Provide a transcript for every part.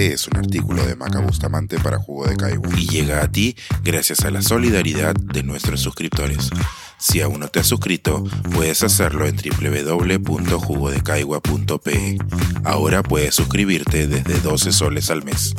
Este es un artículo de Maca Bustamante para Jugo de Caigua y llega a ti gracias a la solidaridad de nuestros suscriptores. Si aún no te has suscrito, puedes hacerlo en www.jugodecaigua.pe. Ahora puedes suscribirte desde 12 soles al mes.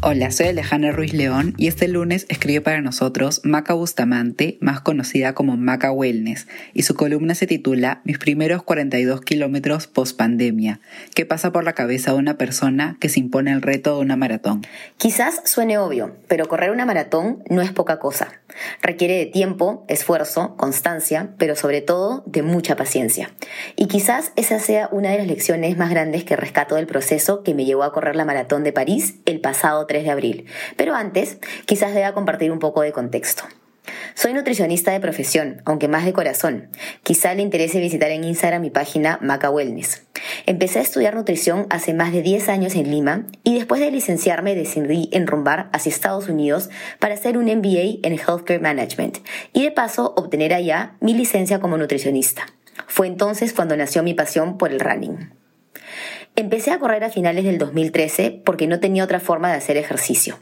Hola, soy Alejandra Ruiz León y este lunes escribe para nosotros Maca Bustamante, más conocida como Maca Wellness, y su columna se titula Mis primeros 42 kilómetros post pandemia, que pasa por la cabeza de una persona que se impone el reto de una maratón. Quizás suene obvio, pero correr una maratón no es poca cosa. Requiere de tiempo, esfuerzo, constancia, pero sobre todo de mucha paciencia. Y quizás esa sea una de las lecciones más grandes que rescato del proceso que me llevó a correr la maratón de París el pasado 3 de abril. Pero antes, quizás deba compartir un poco de contexto. Soy nutricionista de profesión, aunque más de corazón. Quizá le interese visitar en Instagram mi página Maca Wellness. Empecé a estudiar nutrición hace más de 10 años en Lima y después de licenciarme decidí enrumbar hacia Estados Unidos para hacer un MBA en Healthcare Management y de paso obtener allá mi licencia como nutricionista. Fue entonces cuando nació mi pasión por el running. Empecé a correr a finales del 2013 porque no tenía otra forma de hacer ejercicio.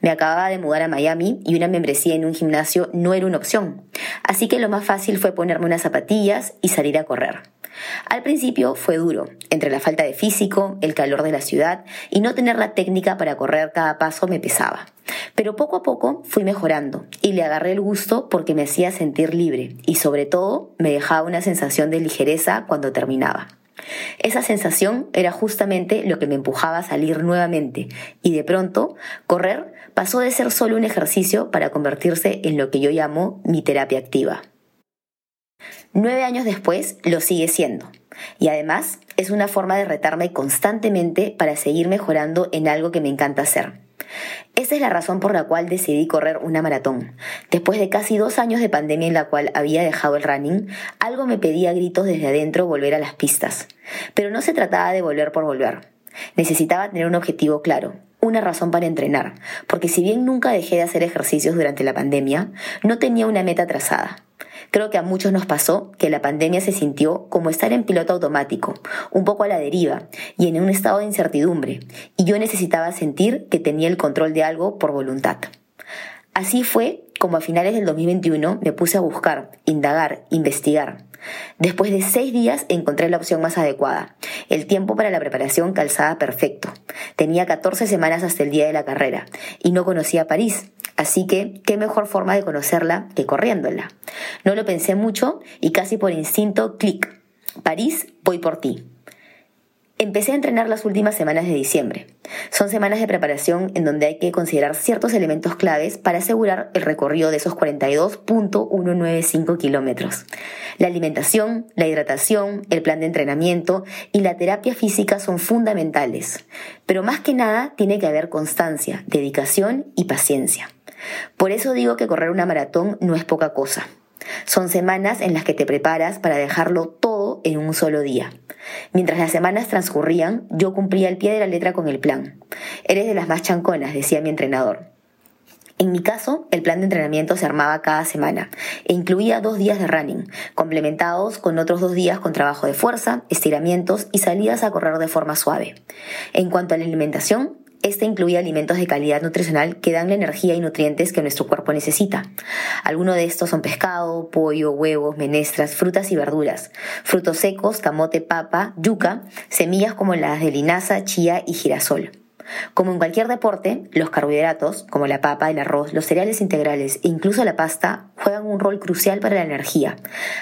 Me acababa de mudar a Miami y una membresía en un gimnasio no era una opción. Así que lo más fácil fue ponerme unas zapatillas y salir a correr. Al principio fue duro, entre la falta de físico, el calor de la ciudad y no tener la técnica para correr cada paso me pesaba. Pero poco a poco fui mejorando y le agarré el gusto porque me hacía sentir libre y sobre todo me dejaba una sensación de ligereza cuando terminaba. Esa sensación era justamente lo que me empujaba a salir nuevamente y de pronto correr pasó de ser solo un ejercicio para convertirse en lo que yo llamo mi terapia activa. Nueve años después lo sigue siendo y además es una forma de retarme constantemente para seguir mejorando en algo que me encanta hacer. Esa es la razón por la cual decidí correr una maratón. Después de casi dos años de pandemia en la cual había dejado el running, algo me pedía gritos desde adentro volver a las pistas. Pero no se trataba de volver por volver. Necesitaba tener un objetivo claro, una razón para entrenar, porque si bien nunca dejé de hacer ejercicios durante la pandemia, no tenía una meta trazada. Creo que a muchos nos pasó que la pandemia se sintió como estar en piloto automático, un poco a la deriva y en un estado de incertidumbre, y yo necesitaba sentir que tenía el control de algo por voluntad. Así fue como a finales del 2021 me puse a buscar, indagar, investigar. Después de seis días encontré la opción más adecuada. El tiempo para la preparación calzaba perfecto. Tenía 14 semanas hasta el día de la carrera y no conocía París. Así que, ¿qué mejor forma de conocerla que corriéndola? No lo pensé mucho y casi por instinto, clic. París, voy por ti. Empecé a entrenar las últimas semanas de diciembre. Son semanas de preparación en donde hay que considerar ciertos elementos claves para asegurar el recorrido de esos 42.195 kilómetros. La alimentación, la hidratación, el plan de entrenamiento y la terapia física son fundamentales. Pero más que nada tiene que haber constancia, dedicación y paciencia. Por eso digo que correr una maratón no es poca cosa. Son semanas en las que te preparas para dejarlo todo en un solo día. Mientras las semanas transcurrían, yo cumplía el pie de la letra con el plan. Eres de las más chanconas, decía mi entrenador. En mi caso, el plan de entrenamiento se armaba cada semana e incluía dos días de running, complementados con otros dos días con trabajo de fuerza, estiramientos y salidas a correr de forma suave. En cuanto a la alimentación, este incluye alimentos de calidad nutricional que dan la energía y nutrientes que nuestro cuerpo necesita. Algunos de estos son pescado, pollo, huevos, menestras, frutas y verduras, frutos secos, camote, papa, yuca, semillas como las de linaza, chía y girasol. Como en cualquier deporte, los carbohidratos, como la papa, el arroz, los cereales integrales e incluso la pasta, juegan un rol crucial para la energía,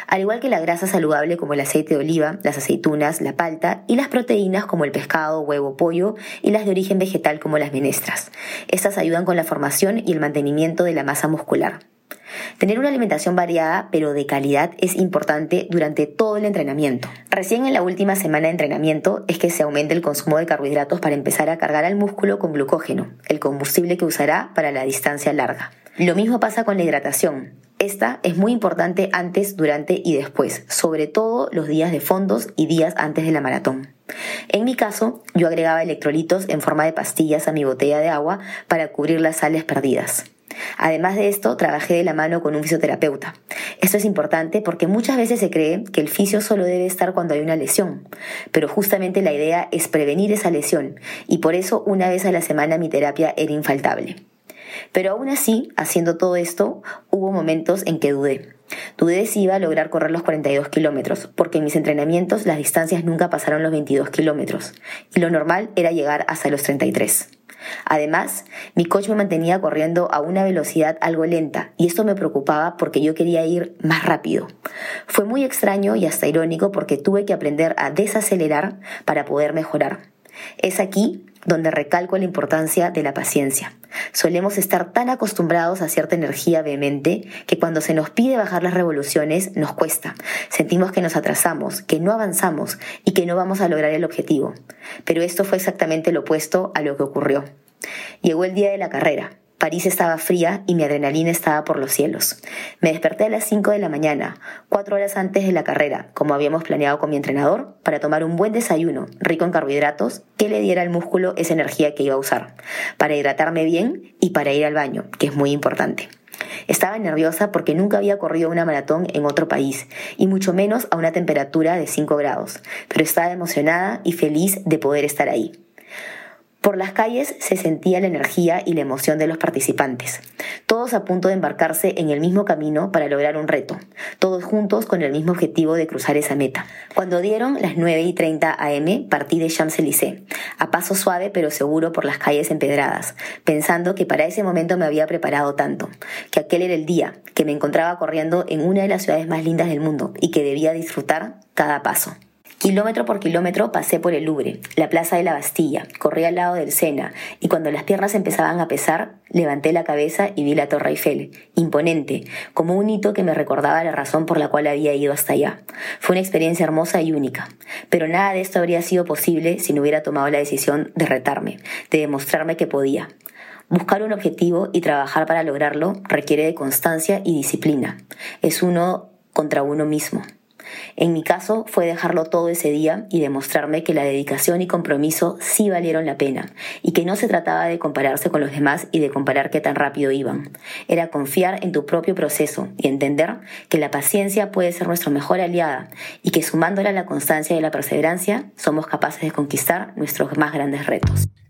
al igual que la grasa saludable como el aceite de oliva, las aceitunas, la palta y las proteínas como el pescado, huevo, pollo y las de origen vegetal como las menestras. Estas ayudan con la formación y el mantenimiento de la masa muscular. Tener una alimentación variada pero de calidad es importante durante todo el entrenamiento. Recién en la última semana de entrenamiento es que se aumenta el consumo de carbohidratos para empezar a cargar al músculo con glucógeno, el combustible que usará para la distancia larga. Lo mismo pasa con la hidratación. Esta es muy importante antes, durante y después, sobre todo los días de fondos y días antes de la maratón. En mi caso, yo agregaba electrolitos en forma de pastillas a mi botella de agua para cubrir las sales perdidas. Además de esto, trabajé de la mano con un fisioterapeuta. Esto es importante porque muchas veces se cree que el fisio solo debe estar cuando hay una lesión, pero justamente la idea es prevenir esa lesión y por eso una vez a la semana mi terapia era infaltable. Pero aún así, haciendo todo esto, hubo momentos en que dudé. Dudé si iba a lograr correr los 42 kilómetros, porque en mis entrenamientos las distancias nunca pasaron los 22 kilómetros, y lo normal era llegar hasta los 33. Además, mi coach me mantenía corriendo a una velocidad algo lenta y esto me preocupaba porque yo quería ir más rápido. Fue muy extraño y hasta irónico porque tuve que aprender a desacelerar para poder mejorar. Es aquí donde recalco la importancia de la paciencia. Solemos estar tan acostumbrados a cierta energía vehemente que cuando se nos pide bajar las revoluciones nos cuesta. Sentimos que nos atrasamos, que no avanzamos y que no vamos a lograr el objetivo. Pero esto fue exactamente lo opuesto a lo que ocurrió. Llegó el día de la carrera. París estaba fría y mi adrenalina estaba por los cielos. Me desperté a las 5 de la mañana, cuatro horas antes de la carrera, como habíamos planeado con mi entrenador, para tomar un buen desayuno, rico en carbohidratos, que le diera al músculo esa energía que iba a usar, para hidratarme bien y para ir al baño, que es muy importante. Estaba nerviosa porque nunca había corrido una maratón en otro país, y mucho menos a una temperatura de 5 grados, pero estaba emocionada y feliz de poder estar ahí. Por las calles se sentía la energía y la emoción de los participantes, todos a punto de embarcarse en el mismo camino para lograr un reto, todos juntos con el mismo objetivo de cruzar esa meta. Cuando dieron las 9 y 30 am, partí de Champs-Élysées, a paso suave pero seguro por las calles empedradas, pensando que para ese momento me había preparado tanto, que aquel era el día, que me encontraba corriendo en una de las ciudades más lindas del mundo y que debía disfrutar cada paso. Kilómetro por kilómetro pasé por el Louvre, la Plaza de la Bastilla, corrí al lado del Sena y cuando las piernas empezaban a pesar, levanté la cabeza y vi la Torre Eiffel, imponente, como un hito que me recordaba la razón por la cual había ido hasta allá. Fue una experiencia hermosa y única, pero nada de esto habría sido posible si no hubiera tomado la decisión de retarme, de demostrarme que podía. Buscar un objetivo y trabajar para lograrlo requiere de constancia y disciplina. Es uno contra uno mismo. En mi caso fue dejarlo todo ese día y demostrarme que la dedicación y compromiso sí valieron la pena y que no se trataba de compararse con los demás y de comparar qué tan rápido iban. Era confiar en tu propio proceso y entender que la paciencia puede ser nuestra mejor aliada y que sumándola a la constancia y la perseverancia somos capaces de conquistar nuestros más grandes retos.